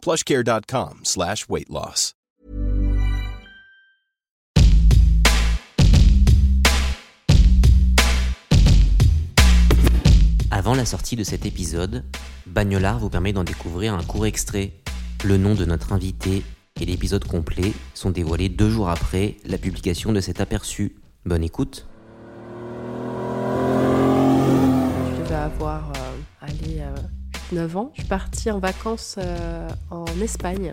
plushcare.com slash weight. Avant la sortie de cet épisode, Bagnolard vous permet d'en découvrir un court extrait. Le nom de notre invité et l'épisode complet sont dévoilés deux jours après la publication de cet aperçu. Bonne écoute. 19 ans, je suis partie en vacances euh, en Espagne.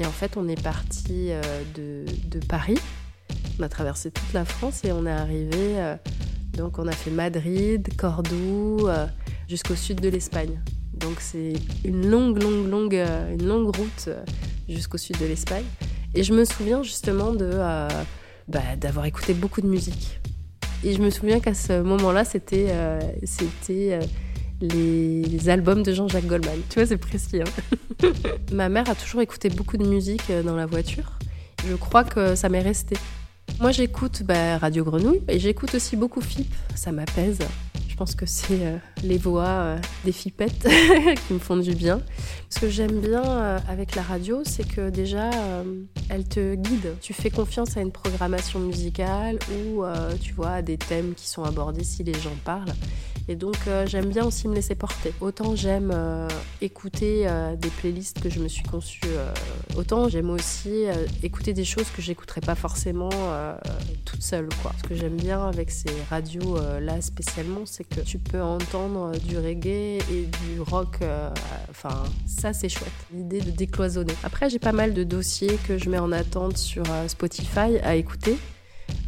Et en fait, on est parti euh, de, Paris. On a traversé toute la France et on est arrivé. Euh, donc, on a fait Madrid, Cordoue, jusqu'au sud de l'Espagne. Donc, c'est une longue, longue, longue, une longue route jusqu'au sud de l'Espagne. Et je me souviens justement de bah, d'avoir écouté beaucoup de musique. Et je me souviens qu'à ce moment-là, c'était c'était les, les albums de Jean-Jacques Goldman. Tu vois, c'est précis. hein. Ma mère a toujours écouté beaucoup de musique euh, dans la voiture. Je crois que ça m'est resté. Moi, j'écoute bah, Radio Grenouille et j'écoute aussi beaucoup FIP. Ça m'apaise. Je pense que c'est euh, les voix euh, des fipettes qui me font du bien. Ce que j'aime bien euh, avec la radio, c'est que déjà, elle te guide. Tu fais confiance à une programmation musicale ou, tu vois, à des thèmes qui sont abordés si les gens parlent. Et donc, euh, j'aime bien aussi me laisser porter. Autant j'aime euh, écouter euh, des playlists que je me suis conçues, euh, autant j'aime aussi écouter des choses que j'écouterais pas forcément toute seule. Quoi. Ce que j'aime bien avec ces radios là spécialement, c'est que tu peux entendre du reggae et du rock. Enfin, ça c'est chouette. L'idée de décloisonner. Après, j'ai pas mal de dossiers que je mets en attente sur Spotify à écouter.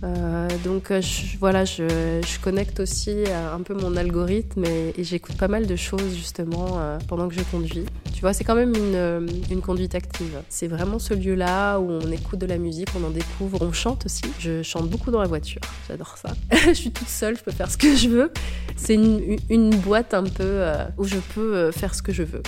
Euh, donc euh, voilà, je, connecte aussi euh, un peu mon algorithme et, j'écoute pas mal de choses justement pendant que je conduis. Tu vois, c'est quand même une, conduite active. C'est vraiment ce lieu-là où on écoute de la musique, on en découvre, on chante aussi. Je chante beaucoup dans la voiture, j'adore ça. je suis toute seule, je peux faire ce que je veux. C'est une, boîte un peu où je peux faire ce que je veux.